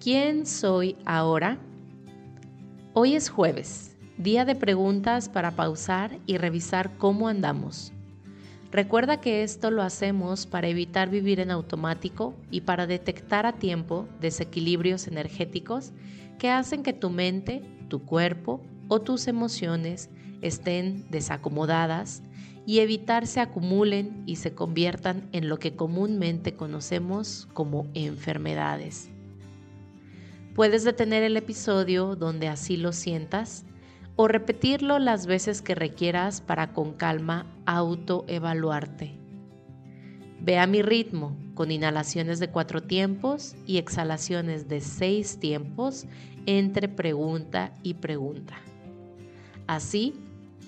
¿Quién soy ahora? Hoy es jueves, día de preguntas para pausar y revisar cómo andamos. Recuerda que esto lo hacemos para evitar vivir en automático y para detectar a tiempo desequilibrios energéticos que hacen que tu mente, tu cuerpo o tus emociones estén desacomodadas y evitar se acumulen y se conviertan en lo que comúnmente conocemos como enfermedades. Puedes detener el episodio donde así lo sientas o repetirlo las veces que requieras para con calma autoevaluarte. Ve a mi ritmo con inhalaciones de cuatro tiempos y exhalaciones de seis tiempos entre pregunta y pregunta. Así,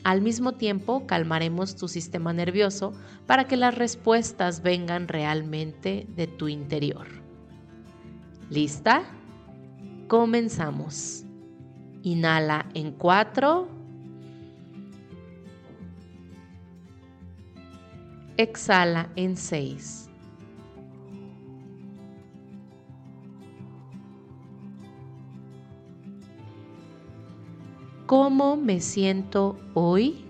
al mismo tiempo calmaremos tu sistema nervioso para que las respuestas vengan realmente de tu interior. ¿Lista? Comenzamos. Inhala en 4. Exhala en 6. ¿Cómo me siento hoy?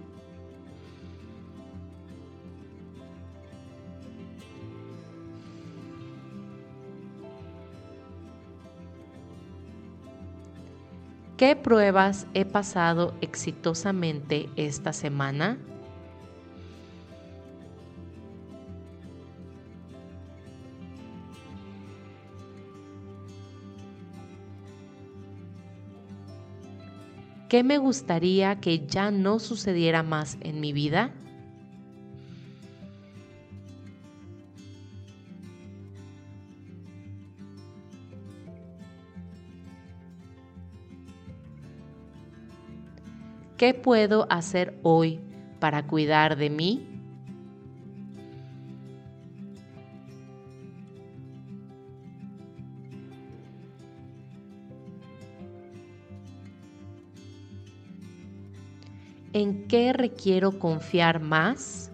¿Qué pruebas he pasado exitosamente esta semana? ¿Qué me gustaría que ya no sucediera más en mi vida? ¿Qué puedo hacer hoy para cuidar de mí? ¿En qué requiero confiar más?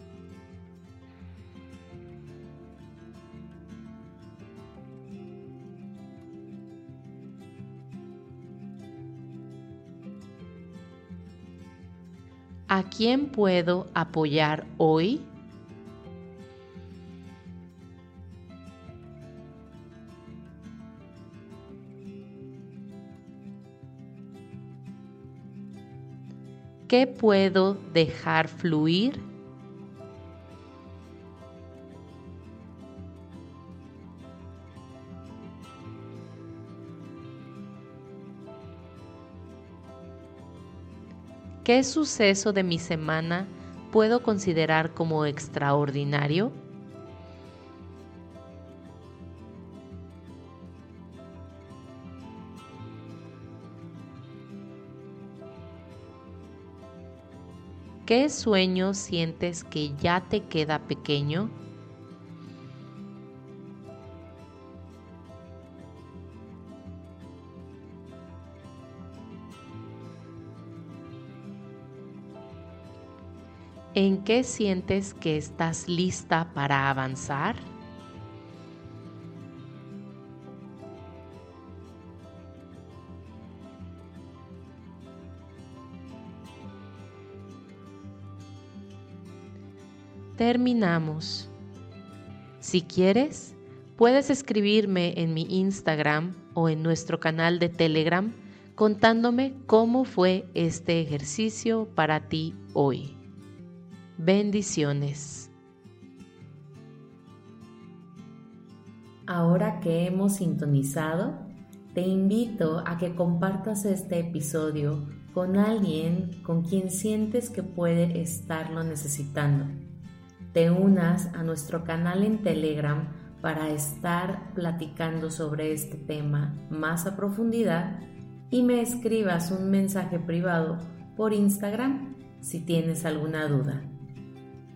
¿A quién puedo apoyar hoy? ¿Qué puedo dejar fluir? ¿Qué suceso de mi semana puedo considerar como extraordinario? ¿Qué sueño sientes que ya te queda pequeño? ¿En qué sientes que estás lista para avanzar? Terminamos. Si quieres, puedes escribirme en mi Instagram o en nuestro canal de Telegram contándome cómo fue este ejercicio para ti hoy. Bendiciones. Ahora que hemos sintonizado, te invito a que compartas este episodio con alguien con quien sientes que puede estarlo necesitando. Te unas a nuestro canal en Telegram para estar platicando sobre este tema más a profundidad y me escribas un mensaje privado por Instagram si tienes alguna duda.